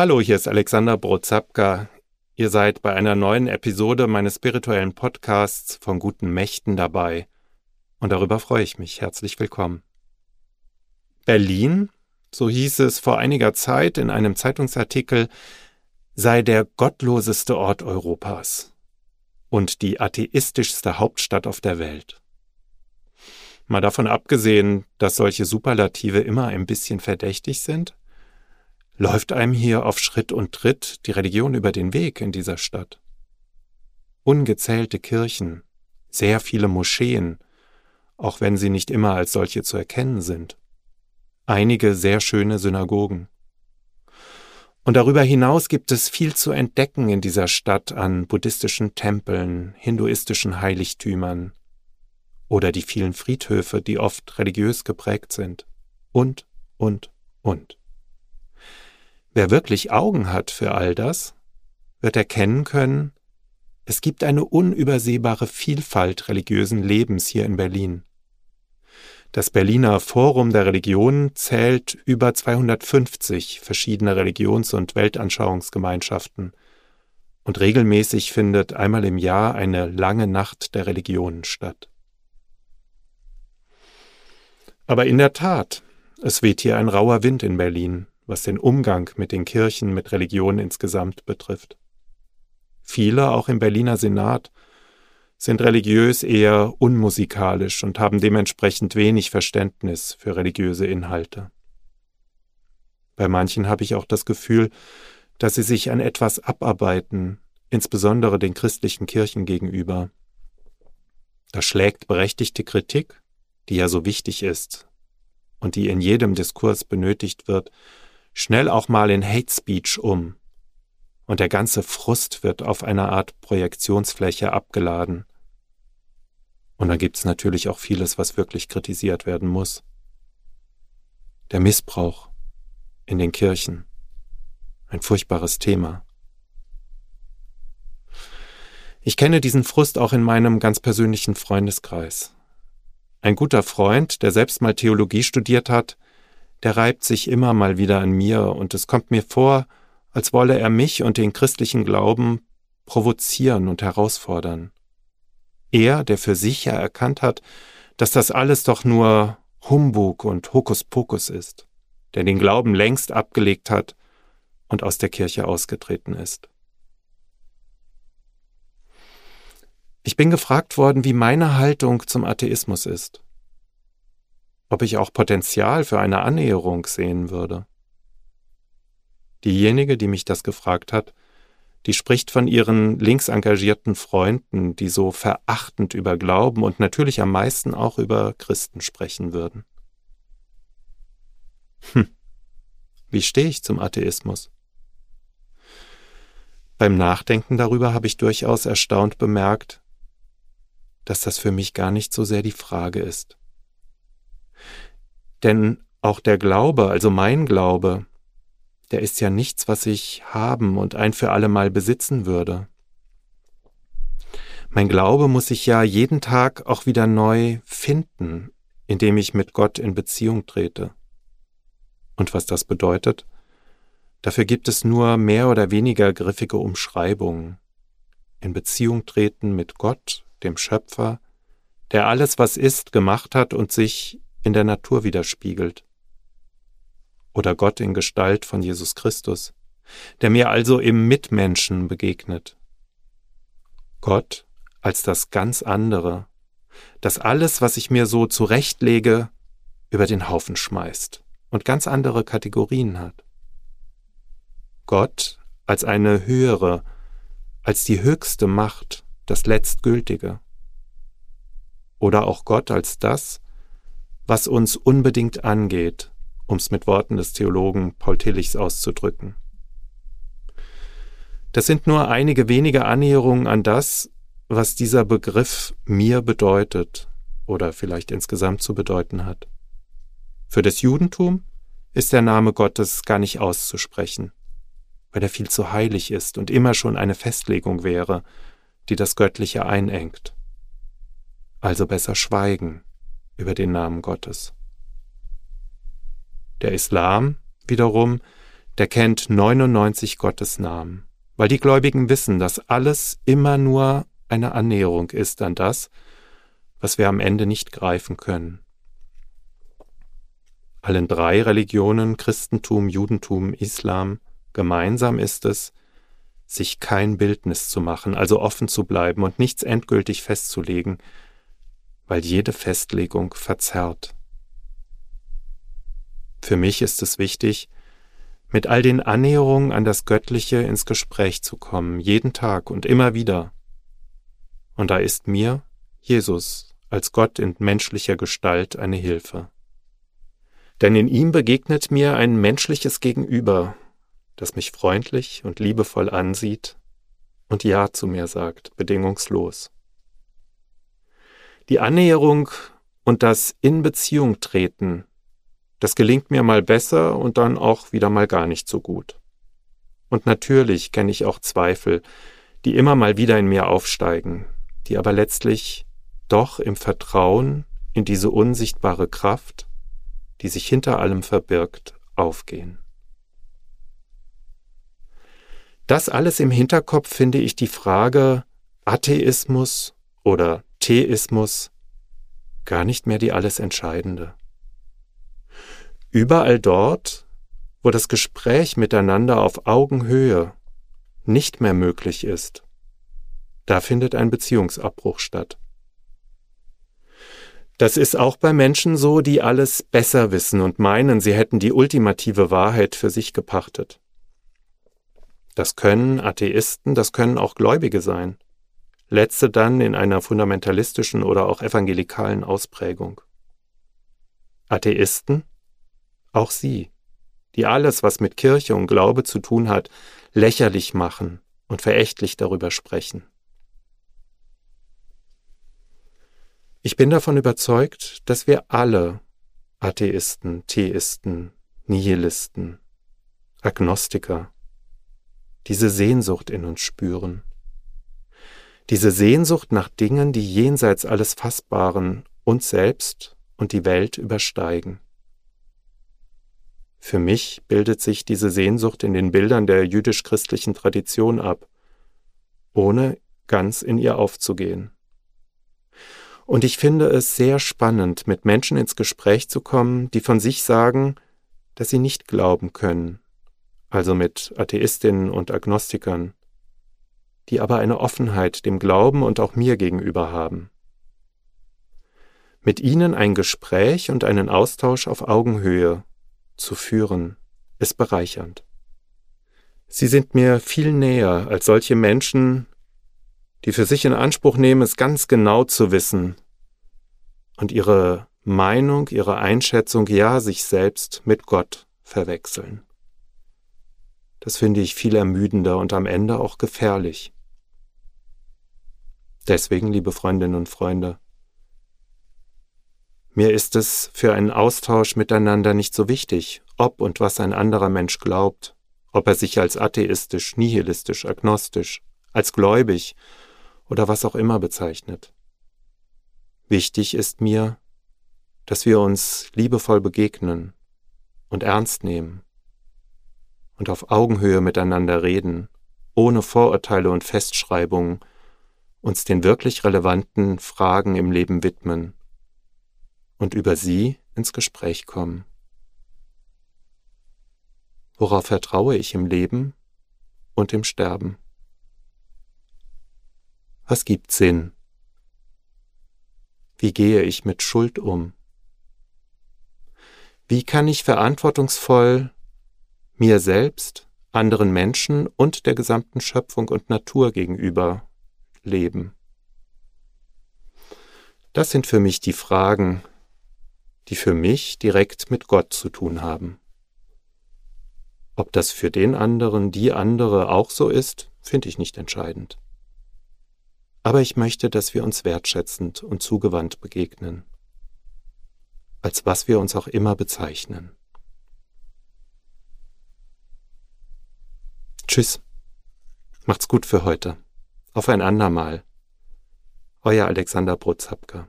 Hallo, hier ist Alexander Brozapka. Ihr seid bei einer neuen Episode meines spirituellen Podcasts von guten Mächten dabei. Und darüber freue ich mich. Herzlich willkommen. Berlin, so hieß es vor einiger Zeit in einem Zeitungsartikel, sei der gottloseste Ort Europas und die atheistischste Hauptstadt auf der Welt. Mal davon abgesehen, dass solche Superlative immer ein bisschen verdächtig sind, läuft einem hier auf Schritt und Tritt die Religion über den Weg in dieser Stadt. Ungezählte Kirchen, sehr viele Moscheen, auch wenn sie nicht immer als solche zu erkennen sind. Einige sehr schöne Synagogen. Und darüber hinaus gibt es viel zu entdecken in dieser Stadt an buddhistischen Tempeln, hinduistischen Heiligtümern oder die vielen Friedhöfe, die oft religiös geprägt sind. Und, und, und. Wer wirklich Augen hat für all das, wird erkennen können, es gibt eine unübersehbare Vielfalt religiösen Lebens hier in Berlin. Das Berliner Forum der Religionen zählt über 250 verschiedene Religions- und Weltanschauungsgemeinschaften und regelmäßig findet einmal im Jahr eine lange Nacht der Religionen statt. Aber in der Tat, es weht hier ein rauer Wind in Berlin, was den Umgang mit den Kirchen, mit Religion insgesamt betrifft. Viele, auch im Berliner Senat, sind religiös eher unmusikalisch und haben dementsprechend wenig Verständnis für religiöse Inhalte. Bei manchen habe ich auch das Gefühl, dass sie sich an etwas abarbeiten, insbesondere den christlichen Kirchen gegenüber. Da schlägt berechtigte Kritik, die ja so wichtig ist und die in jedem Diskurs benötigt wird, schnell auch mal in Hate Speech um. Und der ganze Frust wird auf einer Art Projektionsfläche abgeladen. Und dann gibt's natürlich auch vieles, was wirklich kritisiert werden muss. Der Missbrauch in den Kirchen. Ein furchtbares Thema. Ich kenne diesen Frust auch in meinem ganz persönlichen Freundeskreis. Ein guter Freund, der selbst mal Theologie studiert hat, der reibt sich immer mal wieder an mir, und es kommt mir vor, als wolle er mich und den christlichen Glauben provozieren und herausfordern. Er, der für sich ja erkannt hat, dass das alles doch nur Humbug und Hokuspokus ist, der den Glauben längst abgelegt hat und aus der Kirche ausgetreten ist. Ich bin gefragt worden, wie meine Haltung zum Atheismus ist ob ich auch Potenzial für eine Annäherung sehen würde. Diejenige, die mich das gefragt hat, die spricht von ihren links engagierten Freunden, die so verachtend über Glauben und natürlich am meisten auch über Christen sprechen würden. Hm, wie stehe ich zum Atheismus? Beim Nachdenken darüber habe ich durchaus erstaunt bemerkt, dass das für mich gar nicht so sehr die Frage ist. Denn auch der Glaube, also mein Glaube, der ist ja nichts, was ich haben und ein für alle Mal besitzen würde. Mein Glaube muss sich ja jeden Tag auch wieder neu finden, indem ich mit Gott in Beziehung trete. Und was das bedeutet? Dafür gibt es nur mehr oder weniger griffige Umschreibungen. In Beziehung treten mit Gott, dem Schöpfer, der alles, was ist, gemacht hat und sich in der Natur widerspiegelt. Oder Gott in Gestalt von Jesus Christus, der mir also im Mitmenschen begegnet. Gott als das ganz andere, das alles, was ich mir so zurechtlege, über den Haufen schmeißt und ganz andere Kategorien hat. Gott als eine höhere, als die höchste Macht, das Letztgültige. Oder auch Gott als das, was uns unbedingt angeht, um es mit Worten des Theologen Paul Tillichs auszudrücken. Das sind nur einige wenige Annäherungen an das, was dieser Begriff mir bedeutet oder vielleicht insgesamt zu bedeuten hat. Für das Judentum ist der Name Gottes gar nicht auszusprechen, weil er viel zu heilig ist und immer schon eine Festlegung wäre, die das Göttliche einengt. Also besser schweigen über den Namen Gottes. Der Islam wiederum, der kennt 99 Gottes Namen, weil die Gläubigen wissen, dass alles immer nur eine Annäherung ist an das, was wir am Ende nicht greifen können. Allen drei Religionen, Christentum, Judentum, Islam, gemeinsam ist es, sich kein Bildnis zu machen, also offen zu bleiben und nichts endgültig festzulegen, weil jede Festlegung verzerrt. Für mich ist es wichtig, mit all den Annäherungen an das Göttliche ins Gespräch zu kommen, jeden Tag und immer wieder. Und da ist mir Jesus als Gott in menschlicher Gestalt eine Hilfe. Denn in ihm begegnet mir ein menschliches Gegenüber, das mich freundlich und liebevoll ansieht und Ja zu mir sagt, bedingungslos. Die Annäherung und das In Beziehung treten, das gelingt mir mal besser und dann auch wieder mal gar nicht so gut. Und natürlich kenne ich auch Zweifel, die immer mal wieder in mir aufsteigen, die aber letztlich doch im Vertrauen in diese unsichtbare Kraft, die sich hinter allem verbirgt, aufgehen. Das alles im Hinterkopf finde ich die Frage Atheismus oder Theismus gar nicht mehr die alles Entscheidende. Überall dort, wo das Gespräch miteinander auf Augenhöhe nicht mehr möglich ist, da findet ein Beziehungsabbruch statt. Das ist auch bei Menschen so, die alles besser wissen und meinen, sie hätten die ultimative Wahrheit für sich gepachtet. Das können Atheisten, das können auch Gläubige sein. Letzte dann in einer fundamentalistischen oder auch evangelikalen Ausprägung. Atheisten? Auch sie, die alles, was mit Kirche und Glaube zu tun hat, lächerlich machen und verächtlich darüber sprechen. Ich bin davon überzeugt, dass wir alle Atheisten, Theisten, Nihilisten, Agnostiker, diese Sehnsucht in uns spüren. Diese Sehnsucht nach Dingen, die jenseits alles Fassbaren uns selbst und die Welt übersteigen. Für mich bildet sich diese Sehnsucht in den Bildern der jüdisch-christlichen Tradition ab, ohne ganz in ihr aufzugehen. Und ich finde es sehr spannend, mit Menschen ins Gespräch zu kommen, die von sich sagen, dass sie nicht glauben können, also mit Atheistinnen und Agnostikern, die aber eine Offenheit dem Glauben und auch mir gegenüber haben. Mit ihnen ein Gespräch und einen Austausch auf Augenhöhe zu führen, ist bereichernd. Sie sind mir viel näher als solche Menschen, die für sich in Anspruch nehmen, es ganz genau zu wissen und ihre Meinung, ihre Einschätzung, ja sich selbst mit Gott verwechseln. Das finde ich viel ermüdender und am Ende auch gefährlich. Deswegen, liebe Freundinnen und Freunde, mir ist es für einen Austausch miteinander nicht so wichtig, ob und was ein anderer Mensch glaubt, ob er sich als atheistisch, nihilistisch, agnostisch, als gläubig oder was auch immer bezeichnet. Wichtig ist mir, dass wir uns liebevoll begegnen und ernst nehmen und auf Augenhöhe miteinander reden, ohne Vorurteile und Festschreibungen, uns den wirklich relevanten Fragen im Leben widmen und über sie ins Gespräch kommen. Worauf vertraue ich im Leben und im Sterben? Was gibt Sinn? Wie gehe ich mit Schuld um? Wie kann ich verantwortungsvoll mir selbst, anderen Menschen und der gesamten Schöpfung und Natur gegenüber leben? Das sind für mich die Fragen, die für mich direkt mit Gott zu tun haben. Ob das für den anderen, die andere auch so ist, finde ich nicht entscheidend. Aber ich möchte, dass wir uns wertschätzend und zugewandt begegnen, als was wir uns auch immer bezeichnen. Tschüss. Macht's gut für heute. Auf ein andermal. Euer Alexander Brotzapka.